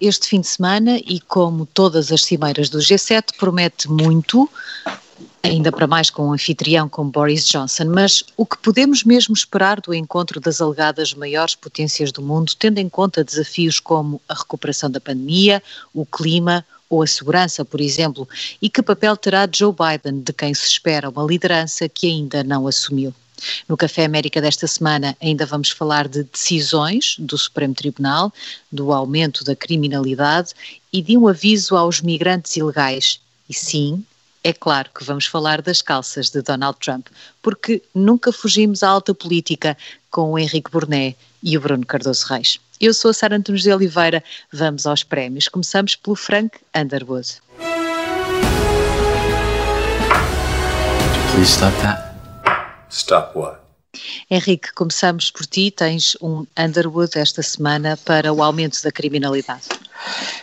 Este fim de semana e, como todas as cimeiras do G7, promete muito, ainda para mais com um anfitrião como Boris Johnson. Mas o que podemos mesmo esperar do encontro das alegadas maiores potências do mundo, tendo em conta desafios como a recuperação da pandemia, o clima ou a segurança, por exemplo, e que papel terá Joe Biden, de quem se espera uma liderança que ainda não assumiu? No Café América desta semana ainda vamos falar de decisões do Supremo Tribunal, do aumento da criminalidade e de um aviso aos migrantes ilegais. E sim, é claro que vamos falar das calças de Donald Trump, porque nunca fugimos à alta política com o Henrique Burnet e o Bruno Cardoso Reis. Eu sou a Sara Antunes de Oliveira, vamos aos prémios. Começamos pelo Frank Underwood. Please stop that. Stop what? Henrique, começamos por ti. Tens um Underwood esta semana para o aumento da criminalidade.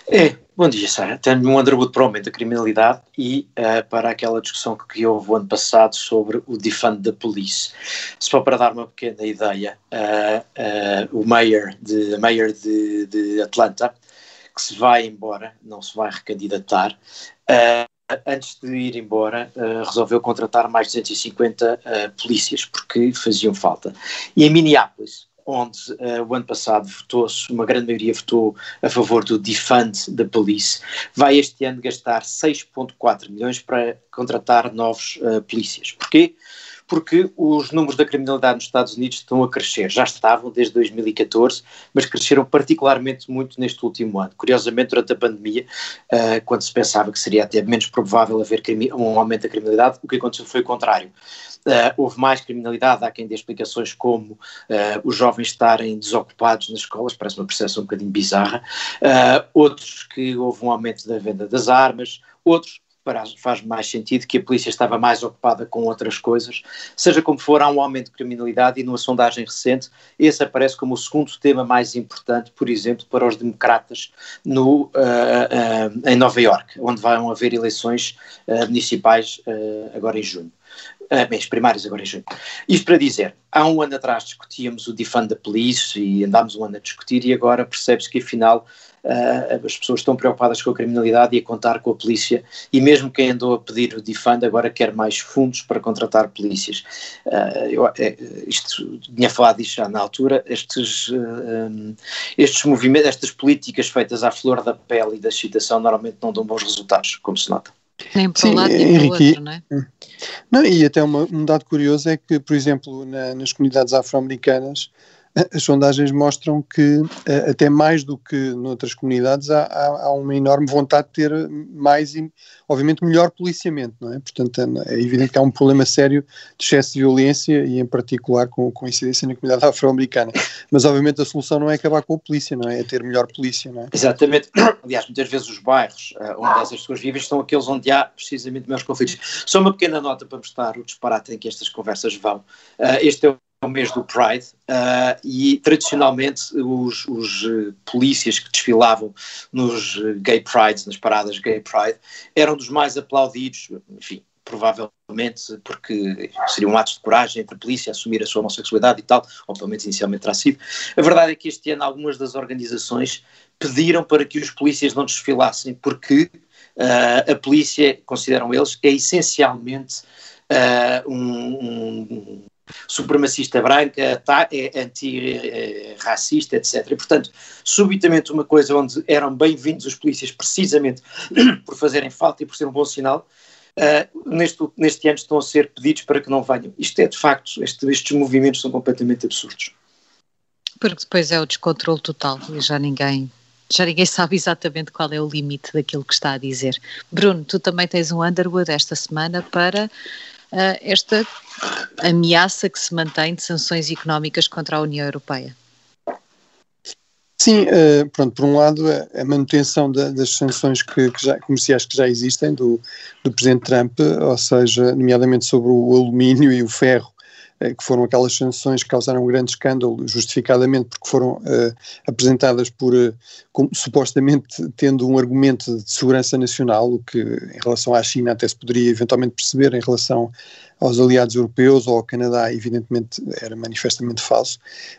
É, bom dia, Sara. Tenho um Underwood para o aumento da criminalidade e uh, para aquela discussão que houve o ano passado sobre o defund da police. Só para dar uma pequena ideia, uh, uh, o mayor, de, mayor de, de, Atlanta, que se vai embora, não se vai recandidatar, antes de ir embora, uh, resolveu contratar mais de 250 uh, eh, polícias, porque faziam falta. E em Minneapolis, onde uh, o ano passado votou-se, uma grande maioria votou a favor do defund da police, vai este ano gastar 6,4 milhões para contratar novos polícias. Porquê? porque os números da criminalidade nos Estados Unidos estão a crescer. Já estavam desde 2014, mas cresceram particularmente muito neste último ano. Curiosamente, durante a pandemia, uh, quando se pensava que seria até menos provável haver um aumento da criminalidade, o que aconteceu foi o contrário. Uh, houve mais criminalidade, há quem dê explicações como uh, os jovens estarem desocupados nas escolas, parece uma percepção um bocadinho bizarra, outros que houve um aumento da venda das armas, outros faz mais sentido que a polícia estava mais ocupada com outras coisas. Seja como for, há um aumento de criminalidade e numa sondagem recente, esse aparece como o segundo tema mais importante, por exemplo, para os democratas no, uh, uh, em Nova York, onde vão haver eleições uh, municipais agora em junho. Mês primários agora em junho. Isto para dizer, há um ano atrás discutíamos o defund da polícia e andámos um ano a discutir e agora percebe-se que afinal uh, as pessoas estão preocupadas com a criminalidade e a contar com a polícia, e mesmo quem andou a pedir o defund agora quer mais fundos para contratar polícias. Uh, eu, é, isto, tinha falado disto já na altura, estes, uh, estes movimentos, estas políticas feitas à flor da pele e da excitação normalmente não dão bons resultados, como se nota. Nem para um lado nem para o outro, não é? Hum. Não, e até uma, um dado curioso é que, por exemplo, na, nas comunidades afro-americanas, as sondagens mostram que, eh, até mais do que noutras comunidades, há, há, uma enorme vontade de ter mais e, obviamente, melhor policiamento, não é? Portanto, é, é evidente que há um problema sério de excesso de violência e, em particular, com, com incidência na comunidade afro-americana. Mas, obviamente, a solução não é acabar com a polícia, não é? É ter melhor polícia, não é? Exatamente. Aliás, muitas vezes os bairros uh, onde essas pessoas vivem são aqueles onde há, precisamente, maiores conflitos. Só uma pequena nota para mostrar o disparate em que estas conversas vão. Uh, este é o o mês do Pride uh, e tradicionalmente os, os uh, polícias que desfilavam nos uh, Gay Prides, nas paradas Gay Pride, eram dos mais aplaudidos, enfim, provavelmente porque seria um ato de coragem entre a polícia assumir a sua homossexualidade e tal, ou pelo menos inicialmente terá sido. A verdade é que este ano algumas das organizações pediram para que os polícias não desfilassem porque a polícia, consideram eles, é essencialmente um, um supremacista branca, é anti-racista, etc. E, portanto, subitamente uma coisa onde eram bem-vindos os polícias precisamente por fazerem falta e por ser um bom sinal, uh, neste, neste ano estão a ser pedidos para que não venham. Isto é, de facto, este, estes movimentos são completamente absurdos. Porque depois é o descontrole total e já ninguém já ninguém sabe exatamente qual é o limite daquilo que está a dizer. Bruno, tu também tens um Underwood esta semana para esta ameaça que se mantém de sanções económicas contra a União Europeia? Sim, uh, pronto, por um lado a, manutenção da, das sanções que, que já, comerciais que já existem do, do Presidente Trump, ou seja, nomeadamente sobre o alumínio e o ferro, que foram aquelas sanções que causaram um grande escândalo, justificadamente porque foram uh, apresentadas por, uh, como, supostamente tendo um argumento de segurança nacional, o que em relação à China até se poderia eventualmente perceber em relação aos aliados europeus ou ao Canadá, evidentemente era manifestamente falso.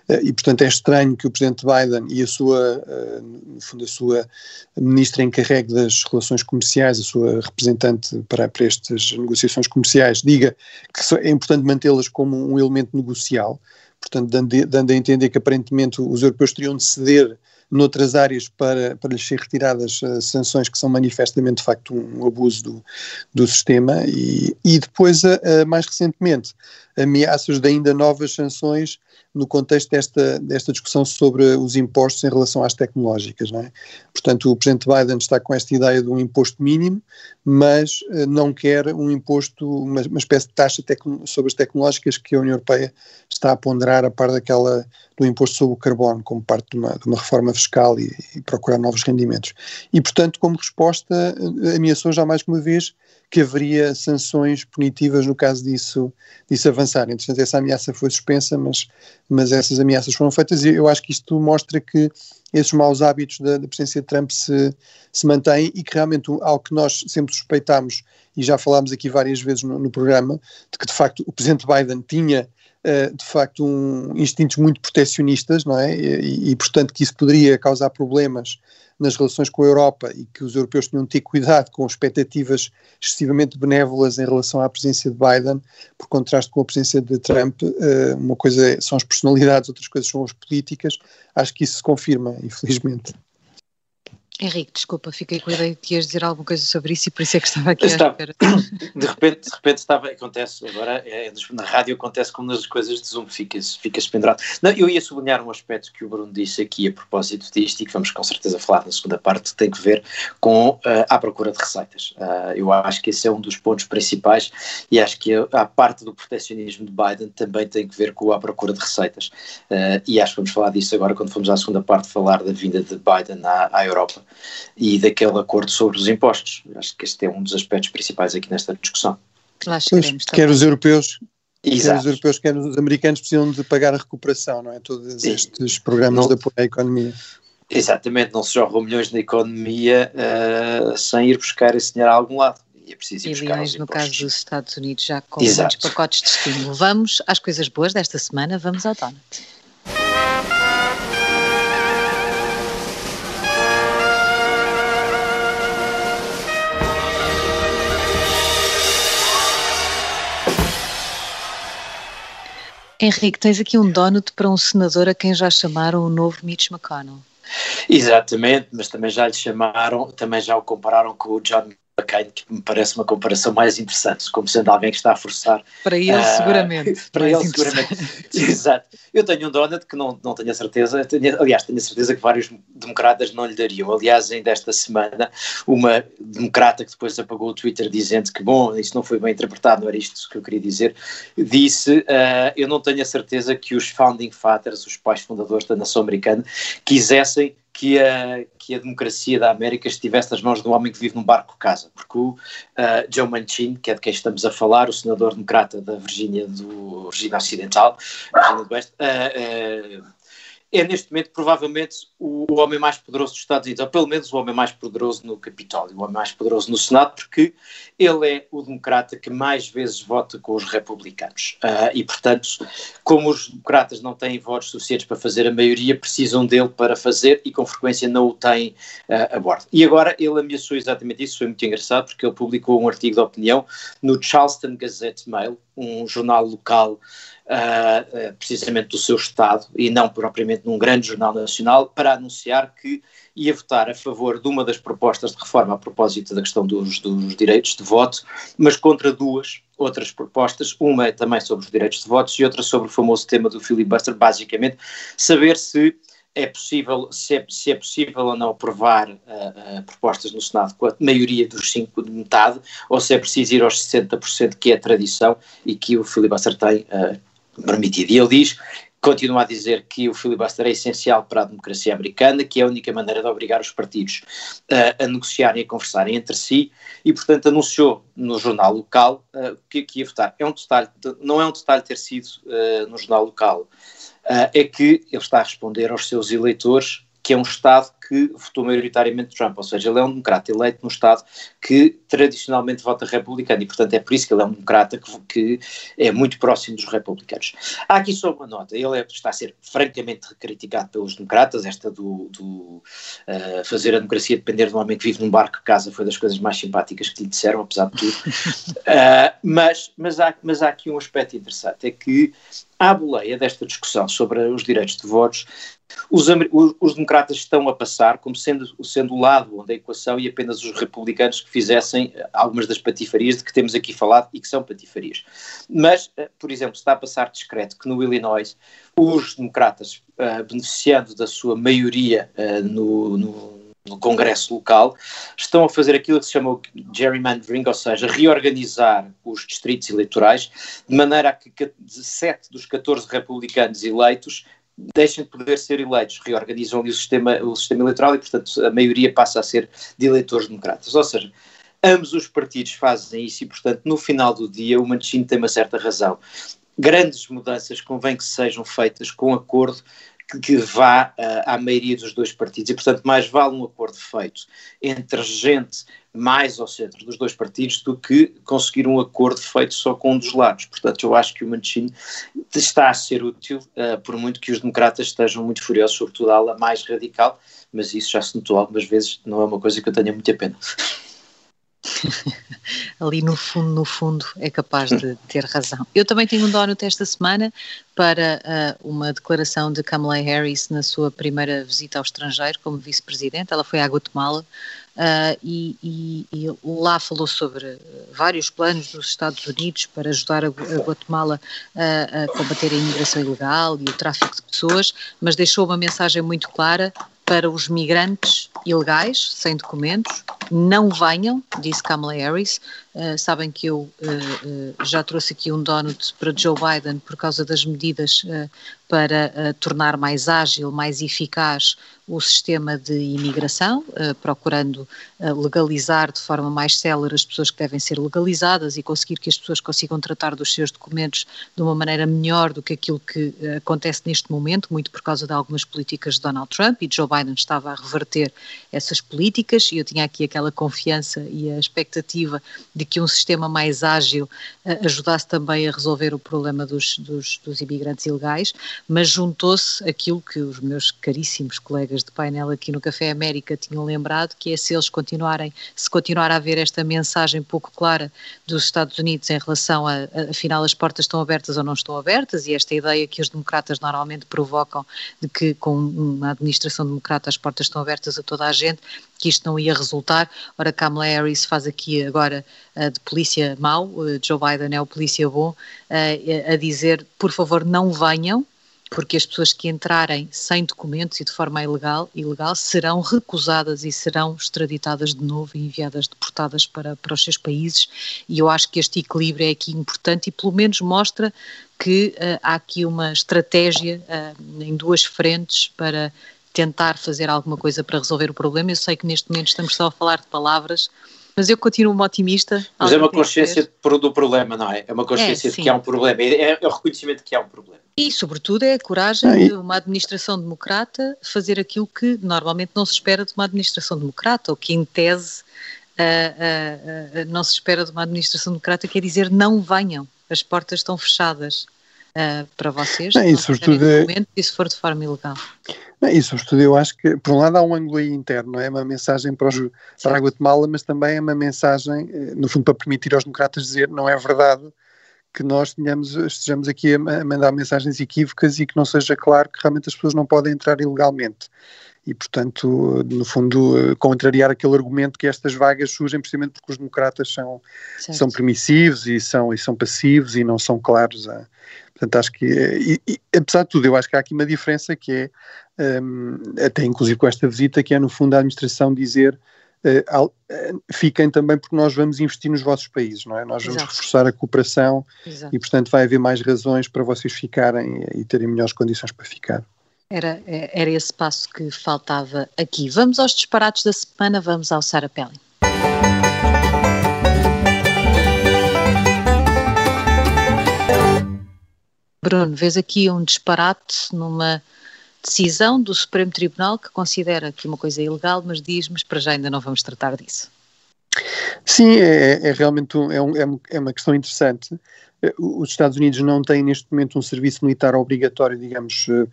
Uh, e, portanto, é estranho que o presidente Biden e a sua, uh, no fundo, a sua ministra encarregue das relações comerciais, a sua representante para, para estas negociações comerciais, diga que é importante mantê-las como um elemento negocial, portanto, dando, dando a entender que aparentemente os europeus teriam de ceder noutras áreas para, para lhes ser retiradas uh, sanções que são manifestamente de facto um, abuso do, do sistema. E, e depois, uh, mais recentemente, ameaças de ainda novas sanções no contexto desta, desta discussão sobre os impostos em relação às tecnológicas. Não é? Portanto, o Presidente Biden está com esta ideia de um imposto mínimo, mas uh, não quer um imposto, uma, uma espécie de taxa sobre as tecnológicas que a União Europeia está a ponderar a par daquela do imposto sobre o carbono, como parte de uma, de uma reforma fiscal e, e, procurar novos rendimentos. E, portanto, como resposta, uh, ameaçou já mais uma vez que haveria sanções punitivas no caso disso, disso avançar. Entretanto, essa ameaça foi suspensa, mas, mas essas ameaças foram feitas e eu acho que isto mostra que esses maus hábitos da, da presidência de Trump se, se mantêm e que realmente algo que nós sempre suspeitámos e já falámos aqui várias vezes no, no programa, de que de facto o presidente Biden tinha de facto um, instintos muito protecionistas, não é? E, e, portanto que isso poderia causar problemas nas relações com a Europa e que os europeus tinham de ter cuidado com expectativas excessivamente benévolas em relação à presença de Biden, por contraste com a presença de Trump, uh, uma coisa são as personalidades, outras coisas são as políticas, acho que isso se confirma, infelizmente. Henrique, desculpa, fiquei com a ideia de que ias dizer alguma coisa sobre isso e por isso é que estava aqui estava, De repente, de repente estava, acontece, agora é, na rádio acontece como nas coisas de Zoom, ficas, ficas pendurado. Não, eu ia sublinhar um aspecto que o Bruno disse aqui a propósito disto e que vamos com certeza falar na segunda parte, que tem que ver com uh, a procura de receitas. Uh, eu acho que esse é um dos pontos principais e acho que a, a, parte do proteccionismo de Biden também tem que ver com a procura de receitas. Uh, e acho que vamos falar disso agora quando formos à segunda parte falar da vinda de Biden à, à Europa e daquele acordo sobre os impostos. Acho que este é um dos aspectos principais aqui nesta discussão. Lá chegaremos, quer os europeus, Exato. quer os europeus, quer os americanos precisam de pagar a recuperação, não é? Todos Sim. estes programas não, de apoio à economia. Exatamente, não se jogam milhões na economia uh, sem ir buscar esse dinheiro a algum lado. E é preciso ir buscar no caso dos Estados Unidos já com Exato. muitos pacotes de estímulo. Vamos às coisas boas desta semana, vamos ao Donut. Henrique, tens aqui um donut para um senador a quem já chamaram o novo Mitch McConnell. Exatamente, mas também já lhe chamaram, também já o compararam com o John McCain, que me parece uma comparação mais interessante, como sendo alguém que está a forçar. Para ele, uh, seguramente. Para ele, seguramente. Exato. Eu tenho um donut que não, não tenho a certeza, tenho, aliás, tenho a certeza que vários democratas não lhe dariam. Aliás, ainda esta semana, uma democrata que depois apagou o Twitter dizendo que, bom, isso não foi bem interpretado, não era isto que eu queria dizer, disse: uh, Eu não tenho a certeza que os founding fathers, os pais fundadores da nação americana, quisessem que a, que a democracia da América estivesse nas mãos de um homem que vive num barco casa, porque o uh, Joe Manchin, que é de quem estamos a falar, o senador democrata da Virgínia do Virgínia Ocidental, Virgínia do Oeste, uh, uh, é neste momento provavelmente o, o, homem mais poderoso dos Estados Unidos, ou pelo menos o homem mais poderoso no Capitólio, o homem mais poderoso no Senado, porque ele é o democrata que mais vezes vota com os republicanos. Uh, e, portanto, como os democratas não têm votos suficientes para fazer a maioria, precisam dele para fazer e com frequência não o têm uh, a bordo. E agora ele ameaçou exatamente isso, foi muito engraçado, porque ele publicou um artigo de opinião no Charleston Gazette Mail, um jornal local uh, precisamente do seu Estado e não propriamente num grande jornal nacional, para anunciar que ia votar a favor de uma das propostas de reforma a propósito da questão dos, dos direitos de voto, mas contra duas outras propostas, uma é também sobre os direitos de voto e outra sobre o famoso tema do filibuster, basicamente saber se é possível, se é, se é possível ou não aprovar uh, propostas no Senado com a maioria dos cinco de metade, ou se é preciso ir aos 60% que é a tradição e que o filibuster tem uh, permitido. E ele diz, continua a dizer que o filibuster é essencial para a democracia americana, que é a única maneira de obrigar os partidos uh, a negociarem e a conversarem entre si, e portanto anunciou no jornal local uh, que, que ia votar. É um detalhe, não é um detalhe ter sido uh, no jornal local, é que ele está a responder aos seus eleitores que é um Estado que votou maioritariamente Trump, ou seja, ele é um democrata eleito num Estado que tradicionalmente vota republicano e, portanto, é por isso que ele é um democrata que, que é muito próximo dos republicanos. Há aqui só uma nota, ele é, está a ser francamente criticado pelos democratas, esta do, do uh, fazer a democracia depender de um homem que vive num barco que casa foi das coisas mais simpáticas que lhe disseram, apesar de tudo. Uh, mas, mas, há, mas há aqui um aspecto interessante, é que à boleia desta discussão sobre os direitos de votos, os, os, democratas estão a passar como sendo, sendo o lado onde a equação e apenas os republicanos que fizessem eh, algumas das patifarias de que temos aqui falado e que são patifarias. Mas, eh, por exemplo, está a passar discreto que no Illinois os democratas, uh, beneficiando da sua maioria uh, no, no no Congresso local, estão a fazer aquilo que se chama gerrymandering, ou seja, reorganizar os distritos eleitorais, de maneira a que 7 dos 14 republicanos eleitos deixem de poder ser eleitos, reorganizam o sistema, o sistema eleitoral e, portanto, a maioria passa a ser de eleitores democratas. Ou seja, ambos os partidos fazem isso e, portanto, no final do dia, o Mancini tem uma certa razão. Grandes mudanças convém que sejam feitas com acordo que vá uh, à maioria dos dois partidos e, portanto, mais vale um acordo feito entre gente mais ao centro dos dois partidos do que conseguir um acordo feito só com um dos lados. Portanto, eu acho que o Mancini está a ser útil, uh, por muito que os democratas estejam muito furiosos, sobretudo a ala mais radical, mas isso já se notou algumas vezes, não é uma coisa que eu tenha muita pena. ali no fundo, no fundo, é capaz de ter razão. Eu também tenho um donut esta semana para uh, uma declaração de Kamala Harris na sua primeira visita ao estrangeiro como vice-presidente. Ela foi à Guatemala uh, e, e, e, lá falou sobre vários planos dos Estados Unidos para ajudar a, a Guatemala a, a combater a imigração ilegal e o tráfico de pessoas, mas deixou uma mensagem muito clara para os migrantes ilegais, sem documentos, não venham, disse Kamala Harris. Uh, sabem que eu uh, uh, já trouxe aqui um donut para Joe Biden por causa das medidas para tornar mais ágil, mais eficaz o sistema de imigração, procurando legalizar de forma mais célere as pessoas que devem ser legalizadas e conseguir que as pessoas consigam tratar dos seus documentos de uma maneira melhor do que aquilo que acontece neste momento, muito por causa de algumas políticas de Donald Trump e Joe Biden estava a reverter essas políticas e eu tinha aqui aquela confiança e a expectativa de que um sistema mais ágil ajudasse também a resolver o problema dos, dos, dos imigrantes ilegais mas juntou-se aquilo que os meus caríssimos colegas de painel aqui no Café América tinham lembrado, que é se eles continuarem, se continuar a haver esta mensagem pouco clara dos Estados Unidos em relação a, a afinal as portas estão abertas ou não estão abertas, e esta ideia que os democratas normalmente provocam de que com uma administração democrata as portas estão abertas a toda a gente, que isto não ia resultar. Ora, Kamala Harris faz aqui agora uh, de polícia mau, uh, Joe Biden é o polícia bom, uh, a dizer, por favor, não venham, porque as pessoas que entrarem sem documentos e de forma ilegal, ilegal serão recusadas e serão extraditadas de novo e enviadas, deportadas para, para os seus países. E eu acho que este equilíbrio é aqui importante e pelo menos mostra que uh, há aqui uma estratégia uh, em duas frentes para tentar fazer alguma coisa para resolver o problema. Eu sei que neste momento estamos só a falar de palavras, mas eu continuo otimista. Mas é uma consciência do problema, não é? É uma consciência é, de que há um problema, é, é o reconhecimento de que há um problema. E, sobretudo, é a coragem de uma administração democrata fazer aquilo que normalmente não se espera de uma administração democrata, ou que, em tese, uh, uh, uh, não se espera de uma administração democrata, quer dizer, não venham, as portas estão fechadas. Uh, para vocês, não, e sobretudo é... momento, e se for de forma ilegal. Não, e sobretudo eu acho que, por um lado, há um ângulo aí interno, é uma mensagem para, os, para a Guatemala, mas também é uma mensagem, eh, no fundo, para permitir aos democratas dizer não é verdade que nós tenhamos, estejamos aqui a, a mandar mensagens equívocas e que não seja claro que realmente as pessoas não podem entrar ilegalmente e, portanto, no fundo, contrariar aquele argumento que estas vagas surgem precisamente porque os democratas são, são permissivos e são, e são passivos e não são claros. A, portanto, acho que, e, e, apesar de tudo, eu acho que há aqui uma diferença que é, um, até inclusive com esta visita, que é no fundo a administração dizer Uh, uh, fiquem também porque nós vamos investir nos vossos países, não é? Nós vamos Exato. reforçar a cooperação Exato. e, portanto, vai haver mais razões para vocês ficarem e terem melhores condições para ficar. Era, era esse passo que faltava aqui. Vamos aos disparates da semana, vamos ao Sara Pelli. Bruno, vês aqui um disparate numa decisão do Supremo Tribunal que considera que uma coisa é ilegal, mas diz, mas para já ainda não vamos tratar disso. Sim, é, é realmente um, é, um, é uma questão interessante. Eh, os Estados Unidos não têm neste momento um serviço militar obrigatório, digamos, uh,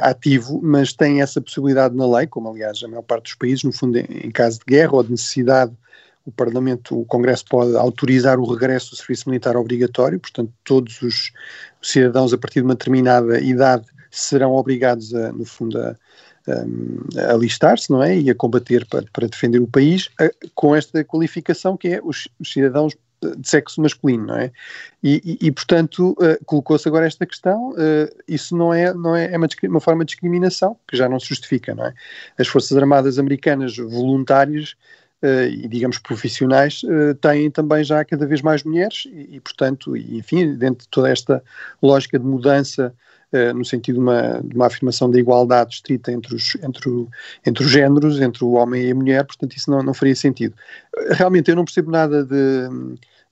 ativo, mas têm essa possibilidade na lei, como aliás a maior parte dos países, no fundo, em, caso de guerra ou de necessidade, o Parlamento, o Congresso pode autorizar o regresso do serviço militar obrigatório, portanto, todos os cidadãos a partir de uma determinada idade serão obrigados, a, no fundo, a, a alistar-se, não é? E a combater para, para defender o país, a, com esta qualificação que é os, cidadãos de sexo masculino, não é? E, e, e portanto, uh, colocou-se agora esta questão, uh, isso não é, não é, é uma, uma, forma de discriminação que já não se justifica, não é? As Forças Armadas Americanas voluntárias uh, e, digamos, profissionais têm também já cada vez mais mulheres e, e portanto, enfim, dentro de toda esta lógica de mudança no sentido de uma, de uma afirmação da igualdade estrita entre os, entre, o, entre os géneros, entre o homem e a mulher, portanto isso não, não faria sentido. Realmente eu não percebo nada de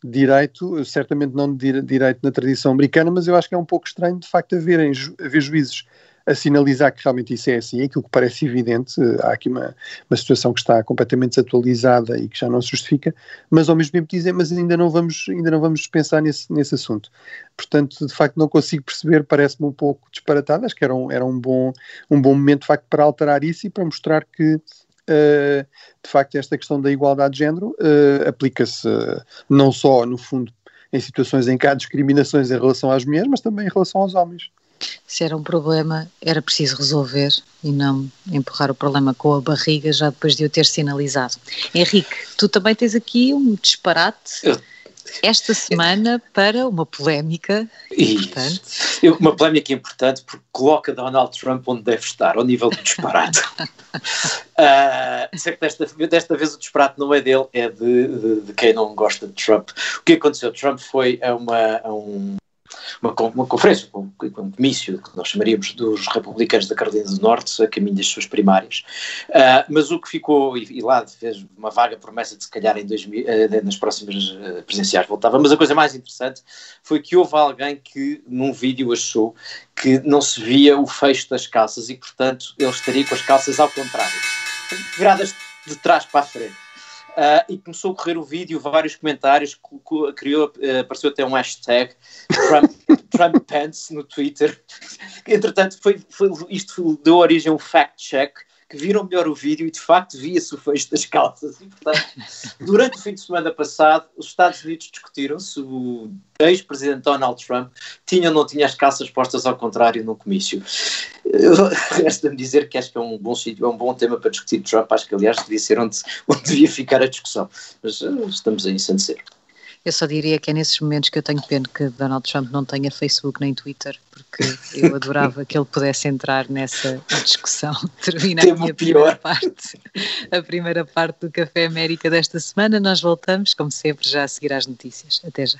direito, certamente não de direito na tradição americana, mas eu acho que é um pouco estranho de facto haverem, haver juízes a sinalizar que realmente isso é assim, aquilo que parece evidente, há aqui uma, uma situação que está completamente desatualizada e que já não se justifica, mas ao mesmo tempo dizem, mas ainda não vamos, ainda não vamos pensar nesse, nesse assunto. Portanto, de facto não consigo perceber, parece-me um pouco disparatado, acho que era um, era um, bom, um bom momento de facto para alterar isso e para mostrar que de facto, esta questão da igualdade de género uh, aplica-se uh, não só, no fundo, em situações em que há discriminações em relação às mulheres, mas também em relação aos homens se era um problema, era preciso resolver e não empurrar o problema com a barriga já depois de o ter sinalizado. Henrique, tu também tens aqui um disparate. Eu esta semana para uma polémica importante. Isso. Uma polémica importante porque coloca Donald Trump onde deve estar, ao nível do disparate. uh, sei que desta, desta vez o disparate não é dele, é de, de, de, quem não gosta de Trump. O que aconteceu? Trump foi a, uma, a um uma, uma conferência, um, um comício que nós chamaríamos dos republicanos da Carolina do Norte, a caminho das suas primárias. Uh, mas o que ficou, e, e, lá fez uma vaga promessa de se calhar em 2000, uh, ah, nas próximas uh, presidenciais voltava, mas a coisa mais interessante foi que houve alguém que num vídeo achou que não se via o fecho das calças e, portanto, ele estaria com as calças ao contrário, viradas de trás para a frente. Uh, e começou a correr o vídeo, vários comentários, criou, uh, apareceu até um hashtag Trump, Trump no Twitter. Entretanto, foi, foi, isto deu origem a um fact-check que viram melhor o vídeo e de facto via-se o fecho das calças. E, portanto, durante o fim de semana passado, os Estados Unidos discutiram se o ex-presidente Donald Trump tinha ou não tinha as calças postas ao contrário no comício. Resta-me dizer que acho que é um bom sítio, é um bom tema para discutir Trump. Acho que, aliás, devia ser onde, onde devia ficar a discussão. Mas uh, estamos a ensandecer. Eu só diria que é nesses momentos que eu tenho pena que Donald Trump não tenha Facebook nem Twitter, porque eu adorava que ele pudesse entrar nessa discussão. Termina aqui a primeira parte, a primeira parte do Café América desta semana. Nós voltamos, como sempre, já a seguir às notícias. Até já.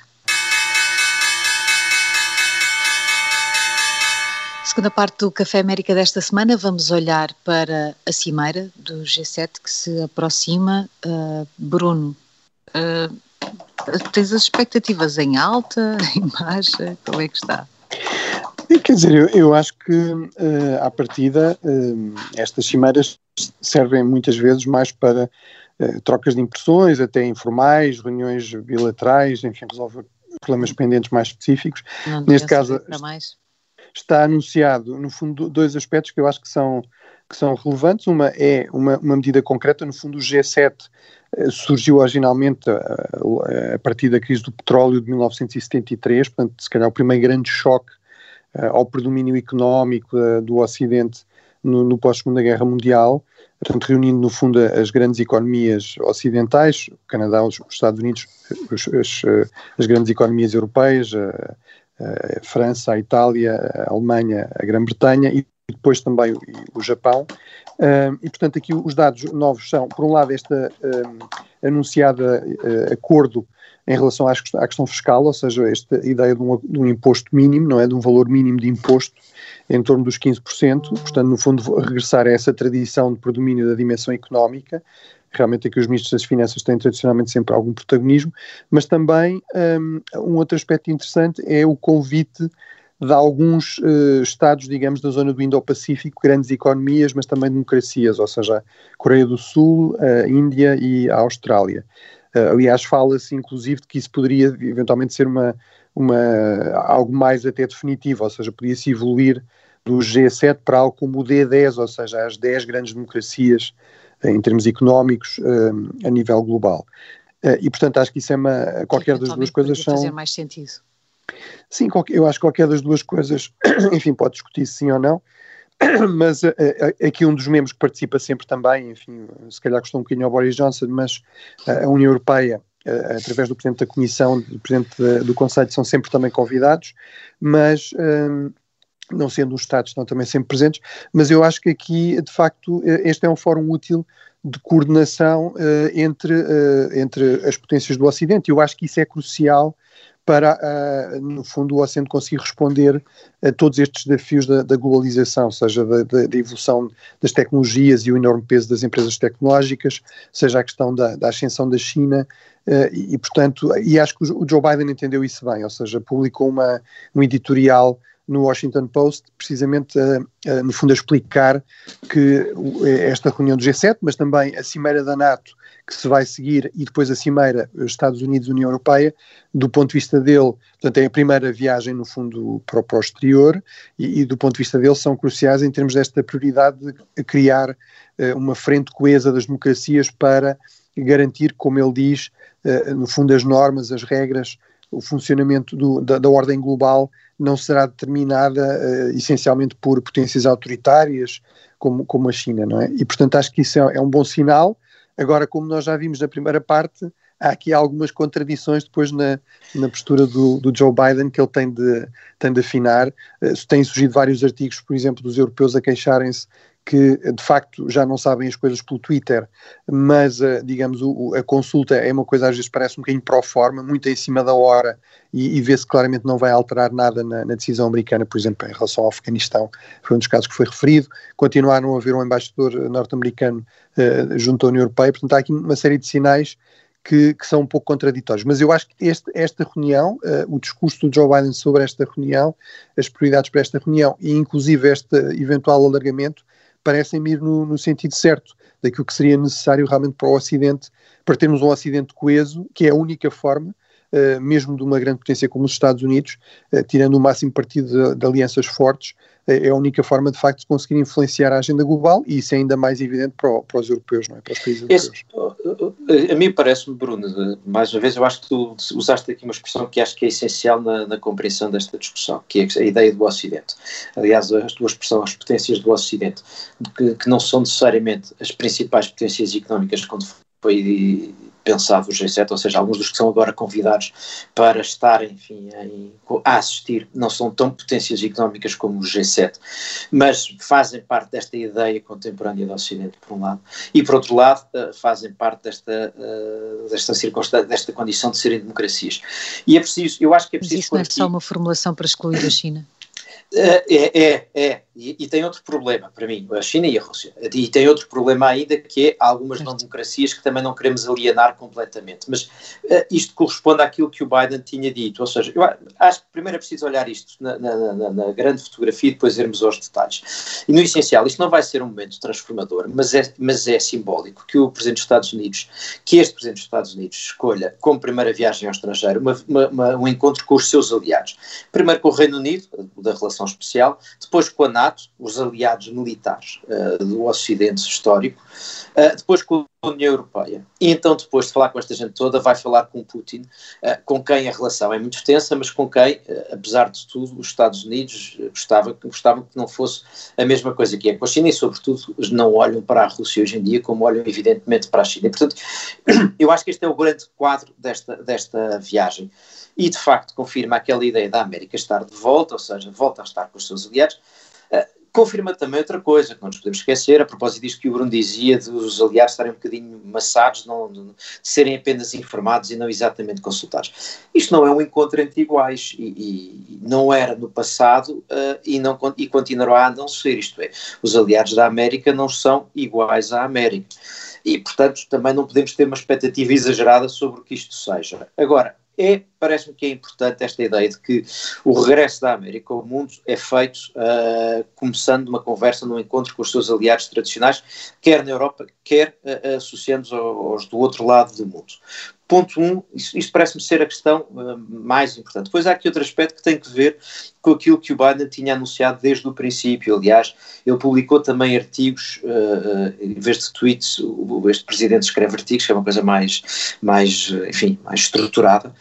Segunda parte do Café América desta semana, vamos olhar para a cimeira do G7 que se aproxima. Uh, Bruno, uh, Tens as expectativas em alta, em baixa? Como é que está? Quer dizer, eu, eu acho que uh, à partida uh, estas cimeiras servem muitas vezes mais para uh, trocas de impressões, até informais, reuniões bilaterais, enfim, resolver problemas pendentes mais específicos. Não Neste caso, está anunciado, no fundo, dois aspectos que eu acho que são, que são relevantes. Uma é uma, uma medida concreta, no fundo, o G7 eh, surgiu originalmente a, eh, a, partir da crise do petróleo de 1973, portanto, se calhar o primeiro grande choque ao predomínio económico do Ocidente no, no pós-Segunda Guerra Mundial, portanto, reunindo no fundo as grandes economias ocidentais, o Canadá, os, os Estados Unidos, os, as, as, grandes economias europeias, a, a França, a Itália, a Alemanha, a Grã-Bretanha e depois também o, o Japão. E, portanto, aqui os dados novos são, por um lado, este uh, anunciado uh, acordo em relação à, à, questão fiscal, ou seja, esta ideia de um, de um, imposto mínimo, não é? De um valor mínimo de imposto em torno dos 15%, portanto, no fundo, regressar a essa tradição de predomínio da dimensão económica. Realmente aqui os ministros das Finanças têm tradicionalmente sempre algum protagonismo, mas também um, um outro aspecto interessante é o convite de alguns uh, estados, digamos, da zona do Indo-Pacífico, grandes economias, mas também democracias, ou seja, Coreia do Sul, a Índia e a Austrália. Uh, aliás, fala-se inclusive de que isso poderia eventualmente ser uma, uma, algo mais até definitivo, ou seja, podia-se evoluir do G7 para algo como o D10, ou seja, as 10 grandes democracias uh, em termos económicos a nível global. e, portanto, acho que isso é uma. Qualquer das duas coisas são. fazer mais sentido. Sim, eu acho que qualquer das duas coisas, enfim, pode discutir sim ou não, mas uh, aqui um dos membros que participa sempre também, enfim, se calhar gostou um bocadinho ao Boris Johnson, mas uh, a União Europeia, através do Presidente da Comissão, do Presidente do Conselho, são sempre também convidados, mas ehm, não sendo os Estados, estão também sempre presentes, mas eu acho que aqui, de facto, este é um fórum útil de coordenação entre, entre as potências do Ocidente. Eu acho que isso é crucial para, uh, no fundo, o Oceano conseguir responder a todos estes desafios da, da globalização, seja da, da, da, evolução das tecnologias e o enorme peso das empresas tecnológicas, seja a questão da, ascensão da China, uh, e, portanto, e acho que o Joe Biden entendeu isso bem, ou seja, publicou uma, um editorial no Washington Post, precisamente uh, no fundo a explicar que esta reunião do G7, mas também a Cimeira da NATO que se vai seguir e depois a Cimeira Estados Unidos-União Europeia, do ponto de vista dele, portanto é a primeira viagem no fundo para o, para o exterior e, e, do ponto de vista dele são cruciais em termos desta prioridade de criar uh, uma frente coesa das democracias para garantir, como ele diz, uh, no fundo as normas, as regras, o funcionamento do, da, da, ordem global não será determinada uh, essencialmente por potências autoritárias como, como a China, não é? E portanto acho que isso é, é um bom sinal Agora, como nós já vimos na primeira parte, há aqui algumas contradições depois na, na postura do, do, Joe Biden que ele tem de, tem de afinar. Uh, têm surgido vários artigos, por exemplo, dos europeus a queixarem-se que de facto já não sabem as coisas pelo Twitter, mas uh, digamos o, a consulta é uma coisa às vezes parece um bocadinho pro forma, muito em cima da hora e, e vê-se claramente não vai alterar nada na, na, decisão americana, por exemplo, em relação ao Afeganistão, foi um dos casos que foi referido, continuaram a haver um embaixador norte-americano uh, junto à União Europeia, portanto há aqui uma série de sinais que, que, são um pouco contraditórios. Mas eu acho que este, esta reunião, uh, o discurso do Joe Biden sobre esta reunião, as prioridades para esta reunião e inclusive este eventual alargamento, parecem-me ir no, no, sentido certo daquilo que seria necessário realmente para o Ocidente, para termos um Ocidente coeso, que é a única forma, mesmo de uma grande potência como os Estados Unidos, uh, tirando o máximo partido de, de alianças fortes, é a única forma de facto de conseguir influenciar a agenda global e isso é ainda mais evidente para, para os europeus, não é? Para os países Esse, europeus. A mim parece-me, Bruno, mais uma vez, eu acho que tu usaste aqui uma expressão que acho que é essencial na, na compreensão desta discussão, que é a ideia do Ocidente. Aliás, a tua expressão, as potências do Ocidente, que, que não são necessariamente as principais potências económicas quando foi pensado o G7, ou seja, alguns dos que são agora convidados para estar, enfim, a assistir, não são tão potências económicas como o G7, mas fazem parte desta ideia contemporânea do Ocidente, por um lado, e por outro lado, eh, fazem parte desta, eh, desta circunstância, desta condição de serem democracias. E é preciso, eu acho que é preciso. Mas isso não é só uma formulação para excluir a China? É, é, é. E, e, tem outro problema para mim, a China e a Rússia. E tem outro problema ainda que é algumas não democracias que também não queremos alienar completamente. Mas uh, isto corresponde àquilo que o Biden tinha dito. Ou seja, eu acho que primeiro é preciso olhar isto na, na, na, na grande fotografia e depois irmos aos detalhes. E no essencial, isto não vai ser um momento transformador, mas é, mas é simbólico que o Presidente dos Estados Unidos, que este Presidente dos Estados Unidos escolha como primeira viagem ao estrangeiro uma, uma, uma, um encontro com os seus aliados. Primeiro com o Reino Unido, da relação especial, depois com a NATO, os aliados militares uh, do Ocidente histórico, uh, depois com União Europeia. E então, depois de falar com esta gente toda, vai falar com Putin, uh, com quem a relação é muito tensa, mas com quem, apesar de tudo, os Estados Unidos gostavam, gostavam que não fosse a mesma coisa que é com a China e, sobretudo, não olham para a Rússia hoje em dia como olham, evidentemente, para a China. Portanto, eu acho que este é o grande quadro desta, desta viagem e de facto confirma aquela ideia da América estar de volta, ou seja, volta a estar com os seus aliados. Confirma também outra coisa que não nos podemos esquecer, a propósito disto que o Bruno dizia, dos aliados estarem um bocadinho maçados, não, de, de serem apenas informados e não exatamente consultados. Isto não é um encontro entre iguais e, e não era no passado uh, e, não, e continuará a não ser, isto é, os aliados da América não são iguais à América. E, portanto, também não podemos ter uma expectativa exagerada sobre o que isto seja. Agora, é, parece-me que é importante esta ideia de que o regresso da América ao mundo é feito uh, começando uma conversa, num encontro com os seus aliados tradicionais, quer na Europa, quer uh, associando-os aos do outro lado do mundo. Ponto 1, um, isto, parece-me ser a questão uh, mais importante. Depois há aqui outro aspecto que tem que ver com aquilo que o Biden tinha anunciado desde o princípio. Aliás, ele publicou também artigos, uh, em vez de tweets, o, este presidente escreve artigos, que é uma coisa mais, mais enfim, mais estruturada.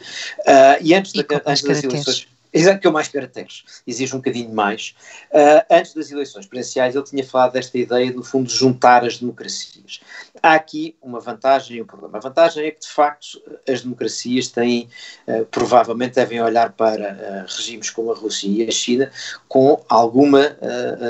e antes, e da, antes das eleições Exato, que é o mais caracteres, exige um bocadinho mais. Uh, antes das eleições presidenciais, ele tinha falado desta ideia, no fundo, de juntar as democracias. Há aqui uma vantagem e um problema. A vantagem é que, de facto, as democracias têm, uh, provavelmente, devem olhar para uh, regimes como a Rússia e a China com alguma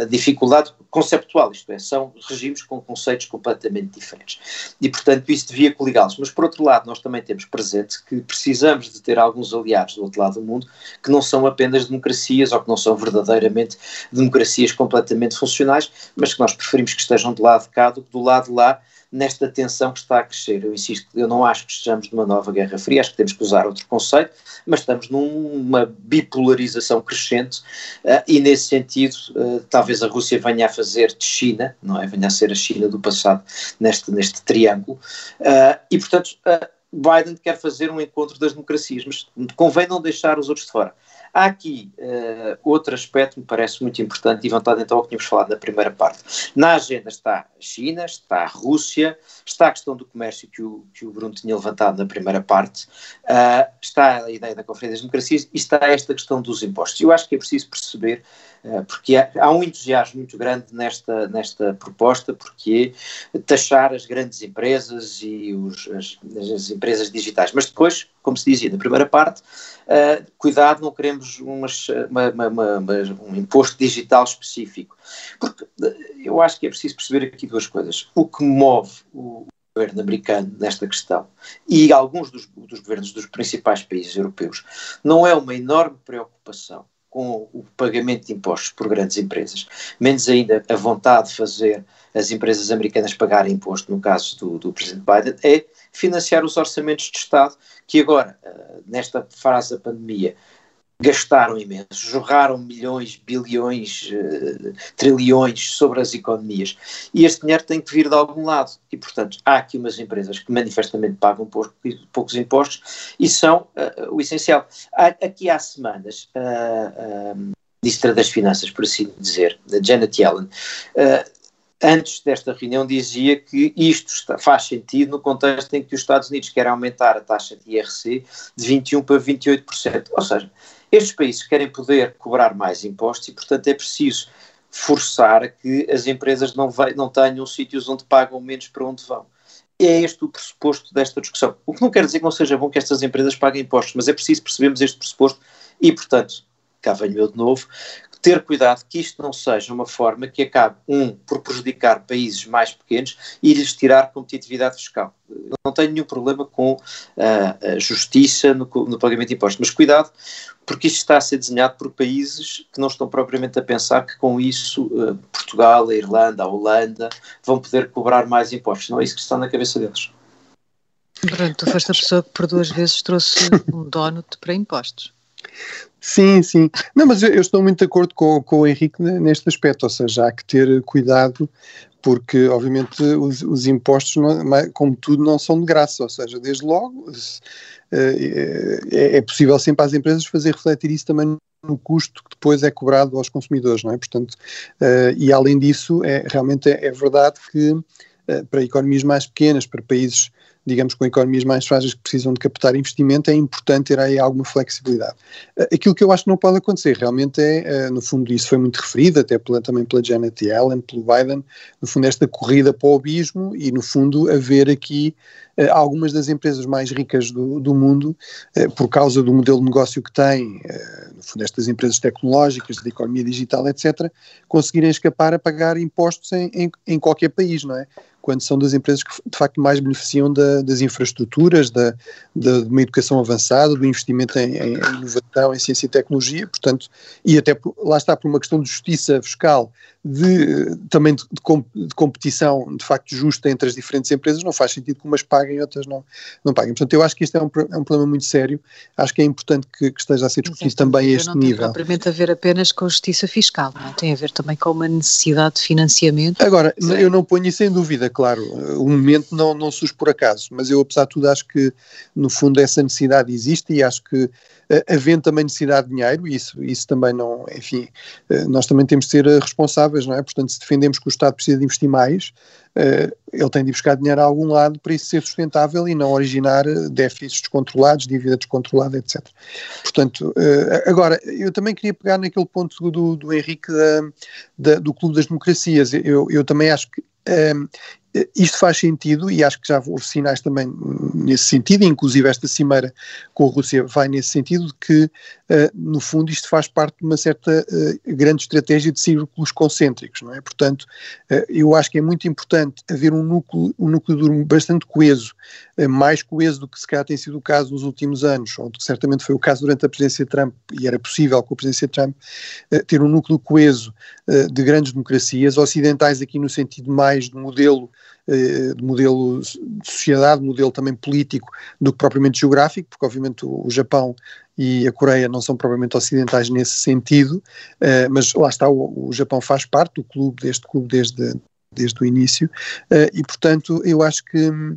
dificuldade conceptual, isto é, são regimes com conceitos completamente diferentes. E, portanto, isso devia coligá-los. Mas, por outro lado, nós também temos presente que precisamos de ter alguns aliados do outro lado do mundo que não são apenas democracias ou que não são verdadeiramente democracias completamente funcionais, mas que nós preferimos que estejam do lado de cá do que do lado lá nesta tensão que está a crescer. Eu insisto, eu não acho que estejamos numa nova Guerra Fria, acho que temos que usar outro conceito, mas estamos numa bipolarização crescente uh, e nesse sentido uh, talvez a Rússia venha a fazer de China, não é? Venha a ser a China do passado neste, neste triângulo uh, e portanto Biden quer fazer um encontro das democracias, mas convém não deixar os outros de fora. Há aqui uh, outro aspecto que me parece muito importante e vontade então ao que tínhamos falado na primeira parte. Na agenda está a China, está a Rússia, está a questão do comércio que o, que o Bruno tinha levantado na primeira parte, uh, está a ideia da Conferência das Democracias e está esta questão dos impostos. Eu acho que é preciso perceber eh, porque há, um entusiasmo muito grande nesta, nesta proposta, porque é taxar as grandes empresas e os, as, as, empresas digitais. Mas depois, como se dizia na primeira parte, uh, cuidado, não queremos umas, uma, uma, uma, um imposto digital específico. Porque eh, eu acho que é preciso perceber aqui duas coisas. O que move o, governo americano nesta questão e alguns dos, dos, governos dos principais países europeus não é uma enorme preocupação com o pagamento de impostos por grandes empresas, menos ainda a vontade de fazer as empresas americanas pagarem imposto, no caso do, do Presidente Biden, é financiar os orçamentos de Estado, que agora, eh, nesta fase da pandemia, gastaram imenso, jorraram milhões, bilhões, uh, trilhões sobre as economias. E este dinheiro tem que vir de algum lado. E, portanto, há aqui umas empresas que manifestamente pagam poucos, poucos impostos e são uh, o essencial. Há, aqui há semanas, uh, uh, Ministra das Finanças, por assim dizer, da Janet Yellen, antes desta reunião dizia que isto está, faz sentido no contexto em que os Estados Unidos querem aumentar a taxa de IRC de 21% para 28%. Ou seja, estes países querem poder cobrar mais impostos e, portanto, é preciso forçar que as empresas não, vai, não tenham sítios onde pagam menos para onde vão. É este o pressuposto desta discussão. O que não quer dizer que não seja bom que estas empresas paguem impostos, mas é preciso percebermos este pressuposto e, portanto, cá venho eu de novo, ter cuidado que isto não seja uma forma que acabe, um, por prejudicar países mais pequenos e lhes tirar competitividade fiscal. Eu não tenho nenhum problema com uh, a justiça no, no, pagamento de impostos, mas cuidado, porque isto está a ser desenhado por países que não estão propriamente a pensar que com isso uh, Portugal, a Irlanda, a Holanda vão poder cobrar mais impostos. Não é isso que está na cabeça deles. Pronto, tu foste a pessoa que por duas vezes trouxe um donut para impostos. Sim, sim. Não, mas eu, eu, estou muito de acordo com, com o Henrique neste aspecto, ou seja, há que ter cuidado porque obviamente os, os impostos, não, como tudo, não são de graça, ou seja, desde logo é, é, é possível sempre às empresas fazer refletir isso também no custo que depois é cobrado aos consumidores, não é? Portanto, uh, e além disso, é, realmente é, é verdade que para economias mais pequenas, para países digamos, com economias mais frágeis que precisam de captar investimento, é importante ter aí alguma flexibilidade. Eh, aquilo que eu acho que não pode acontecer realmente é, eh, no fundo, isso foi muito referido, até pela, também pela Janet Yellen, pelo Biden, no fundo, esta corrida para o abismo e, no fundo, haver aqui algumas das empresas mais ricas do, do mundo, uh, por causa do modelo de negócio que têm, uh, no fundo, estas empresas tecnológicas, da economia digital, etc., conseguirem escapar a pagar impostos em, em, em qualquer país, não é? quando são das empresas que de facto mais beneficiam da, das infraestruturas, da, da, de uma educação avançada, do investimento em, em, inovação, em ciência e tecnologia, portanto, e até lá está por uma questão de justiça fiscal, de, também de, de, competição de facto justa entre as diferentes empresas, não faz sentido que umas paguem e outras não, não paguem. Portanto, eu acho que isto é um, é um problema muito sério, acho que é importante que, que esteja a ser discutido também a este não nível. Não tem propriamente a ver apenas com justiça fiscal, não é? tem a ver também com uma necessidade de financiamento. Agora, Sim. eu não ponho isso em dúvida, claro, o momento não, não surge por acaso, mas eu apesar de tudo acho que no fundo essa necessidade existe e acho que havendo também necessidade de dinheiro, isso, isso também não, enfim, eh, nós também temos de ser eh, responsáveis, não é? Portanto, se defendemos que o Estado precisa de investir mais, eh, ele tem de buscar dinheiro a algum lado para isso ser sustentável e não originar déficits descontrolados, dívida descontrolada, etc. Portanto, agora, eu também queria pegar naquele ponto do, do Henrique da, da, do Clube das Democracias. Eu, eu também acho que um, isto faz sentido e acho que já houve sinais também nesse sentido, inclusive esta cimeira com a Rússia vai nesse sentido, de que, uh, no fundo, isto faz parte de uma certa uh, grande estratégia de círculos concêntricos, não é? Portanto, uh, eu acho que é muito importante haver um núcleo, um núcleo duro bastante coeso, mais coeso do que se calhar tem sido o caso nos últimos anos, que certamente foi o caso durante a presidência de Trump, e era possível com a presidência de Trump, ter um núcleo coeso de grandes democracias, ocidentais aqui no sentido mais de modelo eh, de modelo de sociedade, modelo também político, do que propriamente geográfico, porque obviamente o, Japão e a Coreia não são propriamente ocidentais nesse sentido, eh, mas lá está, o, o Japão faz parte do clube, deste clube desde, desde o início, uh, e portanto eu acho que uh,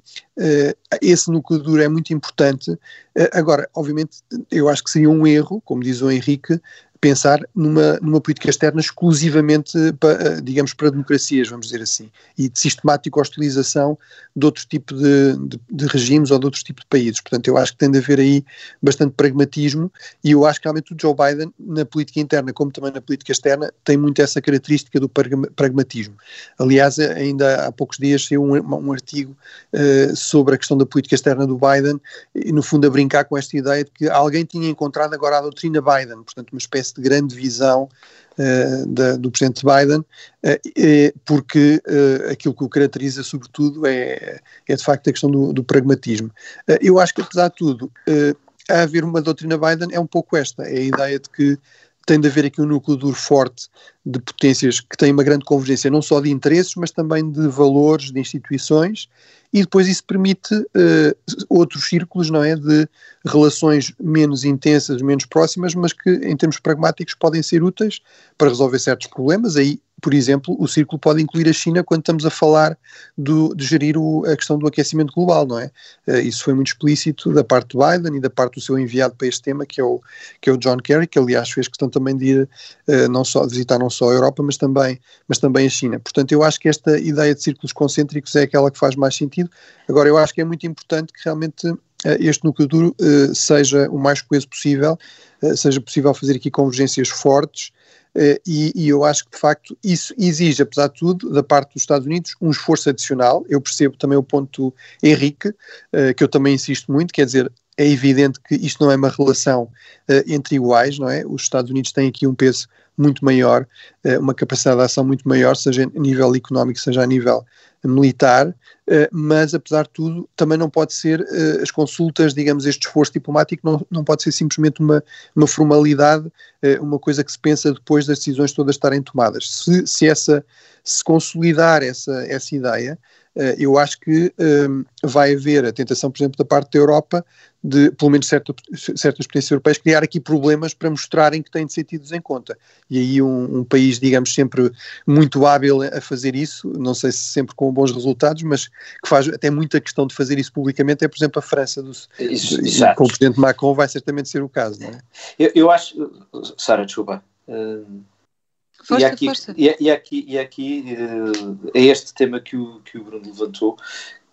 esse núcleo duro é muito importante. Uh, agora, obviamente, eu acho que seria um erro, como diz o Henrique, pensar numa, numa política externa exclusivamente, para, digamos, para democracias, vamos dizer assim, e de sistemática hostilização de outro tipo de, de, de, regimes ou de outros tipos de países. Portanto, eu acho que tem de haver aí bastante pragmatismo e eu acho que realmente o Joe Biden, na política interna como também na política externa, tem muito essa característica do pragmatismo. Aliás, ainda há poucos dias saiu um, um artigo uh, sobre a questão da política externa do Biden, e no fundo a brincar com esta ideia de que alguém tinha encontrado agora a doutrina Biden, portanto uma espécie de grande visão uh, da, do presidente Biden, uh, porque uh, aquilo que o caracteriza sobretudo é, é de facto a questão do, do pragmatismo. eu acho que apesar de tudo, a haver uma doutrina Biden é um pouco esta, é a ideia de que tem de haver aqui um núcleo duro forte de potências que têm uma grande convergência, não só de interesses, mas também de valores, de instituições, e depois isso permite uh, outros círculos, não é, de relações menos intensas, menos próximas, mas que em termos pragmáticos podem ser úteis para resolver certos problemas. Aí por exemplo, o círculo pode incluir a China quando estamos a falar do, de gerir o, a questão do aquecimento global, não é? Uh, isso foi muito explícito da parte do Biden e da parte do seu enviado para este tema, que é o, que é o John Kerry, que aliás fez questão também de ir uh, não só, visitar não só a Europa, mas também, mas também a China. Portanto, eu acho que esta ideia de círculos concêntricos é aquela que faz mais sentido. Agora, eu acho que é muito importante que realmente uh, este núcleo duro seja o mais coeso possível, seja possível fazer aqui convergências fortes, e, e, eu acho que, de facto, isso exige, apesar de tudo, da parte dos Estados Unidos, um esforço adicional. Eu percebo também o ponto Henrique, uh, que eu também insisto muito, quer dizer, é evidente que isto não é uma relação uh, entre iguais, não é? Os Estados Unidos têm aqui um peso muito maior, uma capacidade de ação muito maior, seja a nível económico, seja a nível militar, uh, mas apesar de tudo também não pode ser uh, as consultas, digamos, este esforço diplomático não, não pode ser simplesmente uma, uma formalidade, uh, uma coisa que se pensa depois das decisões todas estarem tomadas. Se, se essa se consolidar essa, essa ideia, eu acho que vai haver a tentação, por exemplo, da parte da Europa de, pelo menos certa, certas potências europeias, criar aqui problemas para mostrarem que têm de ser tidos em conta. E aí um, um, país, digamos, sempre muito hábil a fazer isso, não sei se sempre com bons resultados, mas que faz até muita questão de fazer isso publicamente, é, por exemplo, a França, do, isso, com o Presidente Macron vai certamente ser o caso, não é? Eu, eu acho, Sara, desculpa, uh... Força, e, aqui, força. E, e, aqui, e aqui uh, é este tema que o, que o Bruno levantou,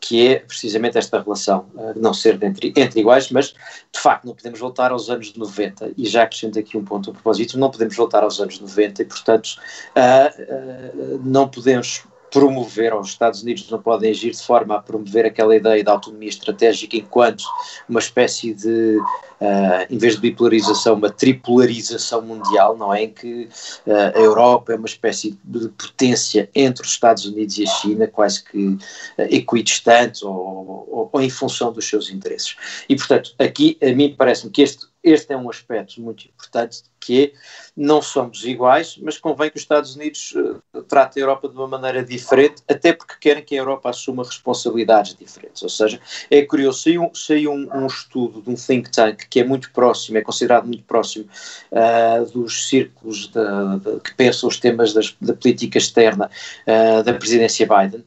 que é precisamente esta relação, uh, não ser entre, entre iguais, mas de facto não podemos voltar aos anos 90, e já acrescento aqui um ponto a propósito, não podemos voltar aos anos 90 e portanto uh, uh, não podemos promover, ou os Estados Unidos não podem agir de forma a promover aquela ideia da autonomia estratégica enquanto uma espécie de, uh, em vez de bipolarização, uma tripolarização mundial, não é? Em que uh, a Europa é uma espécie de potência entre os Estados Unidos e a China, quase que uh, equidistante ou, ou, ou em função dos seus interesses. E, portanto, aqui a mim parece-me que este este é um aspecto muito importante, que é, não somos iguais, mas convém que os Estados Unidos uh, tratem a Europa de uma maneira diferente, até porque querem que a Europa assuma responsabilidades diferentes. Ou seja, é curioso, saiu, saiu um, um, estudo de um think tank que é muito próximo, é considerado muito próximo uh, dos círculos de, de, que pensam os temas das, da política externa uh, da presidência Biden,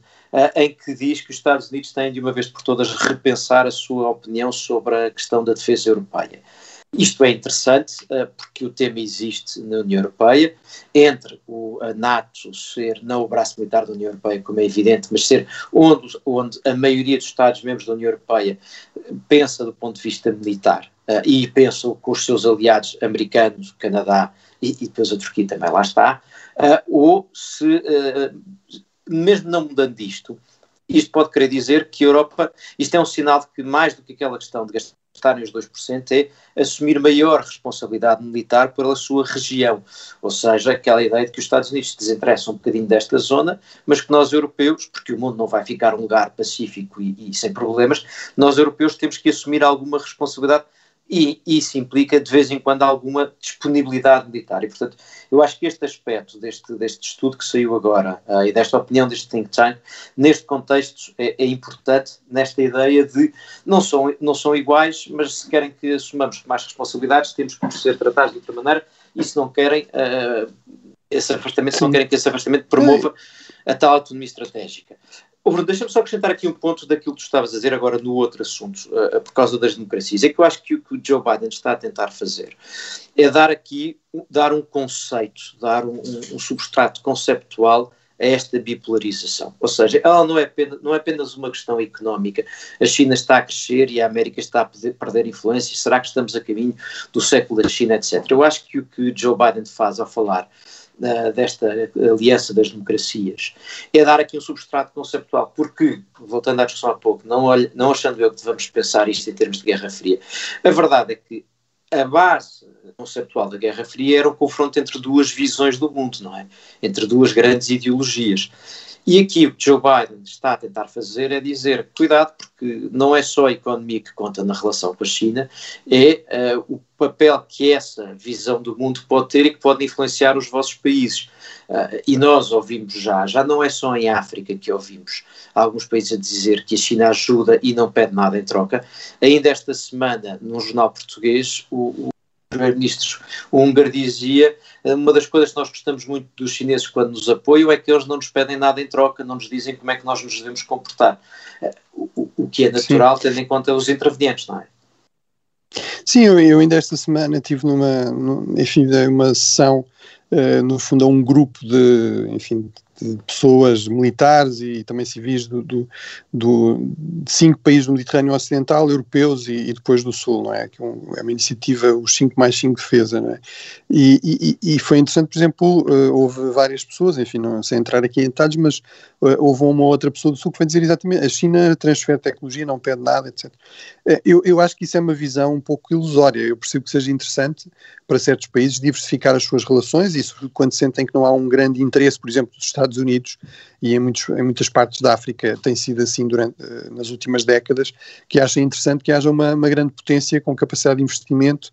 em que diz que os Estados Unidos têm de uma vez por todas repensar a sua opinião sobre a questão da defesa europeia. Isto é interessante uh, porque o tema existe na União Europeia, entre o, a NATO ser não o braço militar da União Europeia, como é evidente, mas ser onde, onde a maioria dos Estados-membros da União Europeia pensa do ponto de vista militar uh, e pensa com os seus aliados americanos, Canadá e, e depois a Turquia também lá está, ou se, mesmo não mudando disto, isto pode querer dizer que a Europa, isto é um sinal de que mais do que aquela questão de gastar estarem os 2% é assumir maior responsabilidade militar pela sua região. Ou seja, aquela ideia de que os Estados Unidos se desinteressam um bocadinho desta zona, mas que nós europeus, porque o mundo não vai ficar um lugar pacífico e, e sem problemas, nós europeus temos que assumir alguma responsabilidade e isso implica de vez em quando alguma disponibilidade militar. E, portanto, eu acho que este aspecto deste, deste estudo que saiu agora uh, e desta opinião deste think tank, neste contexto, é, é, importante, nesta ideia de não são, não são iguais, mas se querem que assumamos mais responsabilidades, temos que ser tratados de outra maneira e se não querem uh, esse afastamento, se não querem que esse afastamento promova a tal autonomia estratégica. Oh, Bruno, deixa-me só acrescentar aqui um ponto daquilo que tu estavas a dizer agora no outro assunto, uh, por causa das democracias. É que eu acho que o que o Joe Biden está a tentar fazer é dar aqui, dar um conceito, dar um, um substrato conceptual a esta bipolarização. Ou seja, ela não é, apenas, não é apenas uma questão económica. A China está a crescer e a América está a perder, perder influência. Será que estamos a caminho do século da China, etc. Eu acho que o que Joe Biden faz ao falar desta aliança das democracias, é dar aqui um substrato conceptual, porque, voltando à discussão há pouco, não, olhe, não achando eu que devemos pensar isto em termos de Guerra Fria, a verdade é que a base conceptual da Guerra Fria era o confronto entre duas visões do mundo, não é? Entre duas grandes ideologias. E aqui o que Joe Biden está a tentar fazer é dizer: cuidado, porque não é só a economia que conta na relação com a China, é uh, o papel que essa visão do mundo pode ter e que pode influenciar os vossos países. Uh, e nós ouvimos já, já não é só em África que ouvimos alguns países a dizer que a China ajuda e não pede nada em troca. Ainda esta semana, num jornal português, o, o primeiro-ministro húngaro dizia uma das coisas que nós gostamos muito dos chineses quando nos apoiam é que eles não nos pedem nada em troca, não nos dizem como é que nós nos devemos comportar. O, o que é natural, Sim. tendo em conta os intervenientes, não é? Sim, eu, eu ainda esta semana tive numa, enfim, uma sessão, uh, no fundo, a um grupo de, enfim, de pessoas militares e também civis do, do, do, de cinco países do Mediterrâneo Ocidental, europeus e, e depois do Sul, não é? Que é, é uma iniciativa, os 5 mais 5 defesa, não é? E, e, e, foi interessante, por exemplo, uh, houve várias pessoas, enfim, não sei entrar aqui em detalhes, mas uh, houve uma outra pessoa do Sul que foi dizer exatamente, a China transfere tecnologia, não pede nada, etc. Uh, eu, eu acho que isso é uma visão um pouco ilusória, eu percebo que seja interessante para certos países diversificar as suas relações, isso quando sentem que não há um grande interesse, por exemplo, dos Estados Estados Unidos e em, muitos, em muitas partes da África tem sido assim durante, eh, nas últimas décadas, que acha interessante que haja uma, uma grande potência com capacidade de investimento,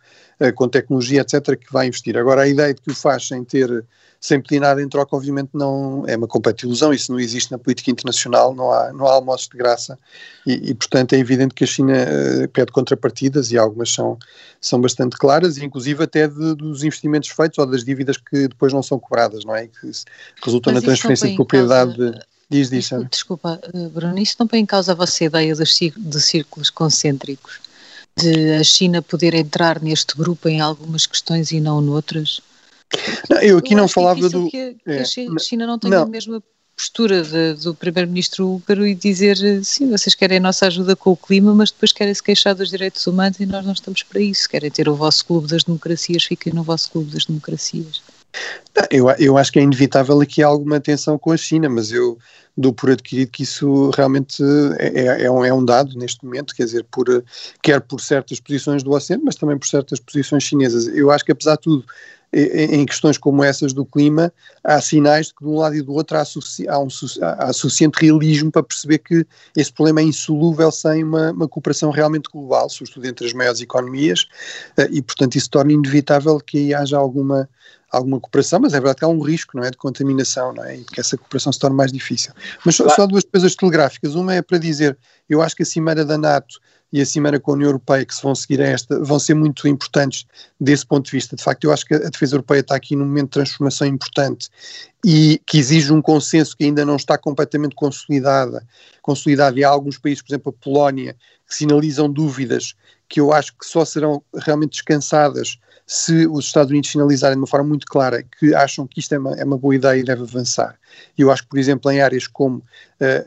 com tecnologia, etc., que vai investir. Agora, a ideia de que o faz sem ter sem pedir nada em troca, obviamente não é uma completa ilusão, isso não existe na política internacional, não há, não há almoços de graça e, e portanto é evidente que a China uh, pede contrapartidas e algumas são, são bastante claras, inclusive até de, dos investimentos feitos ou das dívidas que depois não são cobradas, não é? Que resultam na transferência de propriedade. Causa... Diz, diz, Desculpa, eh, Bruno, isso não põe em causa a vossa ideia dos, de círculos concêntricos? De a China poder entrar neste grupo em algumas questões e não noutras? Não, eu aqui eu não falava do. Que, que é, a China não tem não. a mesma postura de, do primeiro-ministro húngaro e dizer sim, vocês querem a nossa ajuda com o clima, mas depois querem se queixar dos direitos humanos e nós não estamos para isso. Querem ter o vosso clube das democracias, fiquem no vosso clube das democracias. Eu, eu acho que é inevitável aqui alguma tensão com a China, mas eu dou por adquirido que isso realmente é, é, é, um, é um dado neste momento, quer dizer, por, quer por certas posições do Oceano, mas também por certas posições chinesas. Eu acho que apesar de tudo em questões como essas do clima, há sinais de que de um lado e do outro há, há, um, há suficiente realismo para perceber que esse problema é insolúvel sem uma, uma cooperação realmente global, sobretudo entre as maiores economias, eh, e portanto isso torna inevitável que haja alguma alguma cooperação, mas é verdade que há um risco, não é, de contaminação, não é, e que essa cooperação se torne mais difícil. Mas só, só duas coisas telegráficas. Uma é para dizer, eu acho que a cimeira da NATO e a cimeira com a União Europeia que se vão seguir a esta vão ser muito importantes desse ponto de vista. De facto, eu acho que a defesa europeia está aqui num momento de transformação importante e que exige um consenso que ainda não está completamente consolidada, consolidado e há alguns países, por exemplo a Polónia, que sinalizam dúvidas que eu acho que só serão realmente descansadas se os Estados Unidos sinalizarem de uma forma muito clara que acham que isto é uma, é uma boa ideia e deve avançar. Eu acho que, por exemplo, em áreas como uh,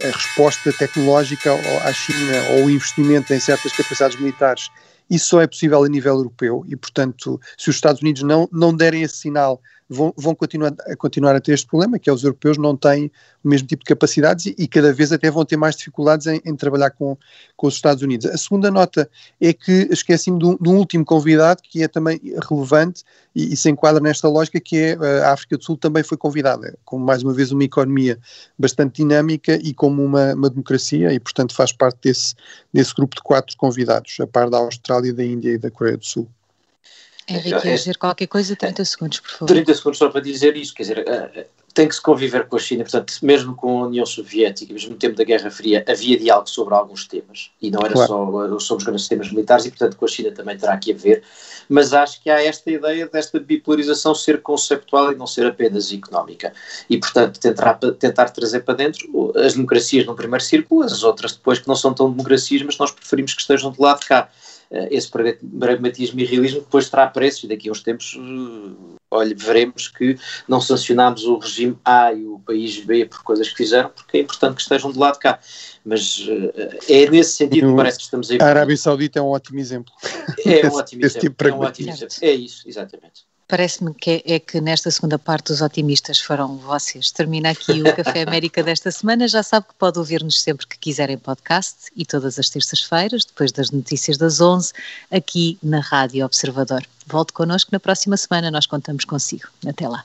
a resposta tecnológica à China ou o investimento em certas capacidades militares, isso só é possível a nível europeu e, portanto, se os Estados Unidos não, não derem esse sinal vão, vão continuar, a continuar a ter este problema, que é os europeus não têm o mesmo tipo de capacidades e, e cada vez até vão ter mais dificuldades em, em, trabalhar com, com os Estados Unidos. A segunda nota é que esqueci-me de, um, de um último convidado que é também relevante e, e, se enquadra nesta lógica, que é eh, a África do Sul também foi convidada, como mais uma vez uma economia bastante dinâmica e como uma, uma democracia e portanto faz parte desse, desse grupo de quatro convidados, a par da Austrália, da Índia e da Coreia do Sul. Henrique, quer dizer qualquer coisa? 30 segundos, por favor. 30 segundos só para dizer isso, quer dizer, eh, eh, tem que se conviver com a China, portanto, mesmo com a União Soviética, mesmo no tempo da Guerra Fria, havia diálogo sobre alguns temas, e não era claro. só eh, sobre os grandes temas militares, e portanto com a China também terá que haver, mas acho que há esta ideia desta bipolarização ser conceptual e não ser apenas económica, e portanto tentar, tentar trazer para dentro as democracias no primeiro círculo, as outras depois que não são tão democracias, mas nós preferimos que estejam do lado de cá. Eh, esse pragmatismo e realismo depois terá preços e daqui a uns tempos eh, olha, veremos que não sancionámos o regime A e o país B por coisas que fizeram, porque é importante que estejam do lado cá. Mas uh, é nesse sentido que parece que estamos aí. A Arábia Saudita é um ótimo exemplo. É um ótimo exemplo. Tipo é, um ótimo exemplo. é isso, exatamente. Parece-me que é, é, que nesta segunda parte os otimistas foram vocês. Termina aqui o Café América desta semana. Já sabe que pode ouvir-nos sempre que quiserem podcast e todas as terças-feiras, depois das notícias das 11, aqui na Rádio Observador. Volte connosco na próxima semana, nós contamos consigo. Até lá.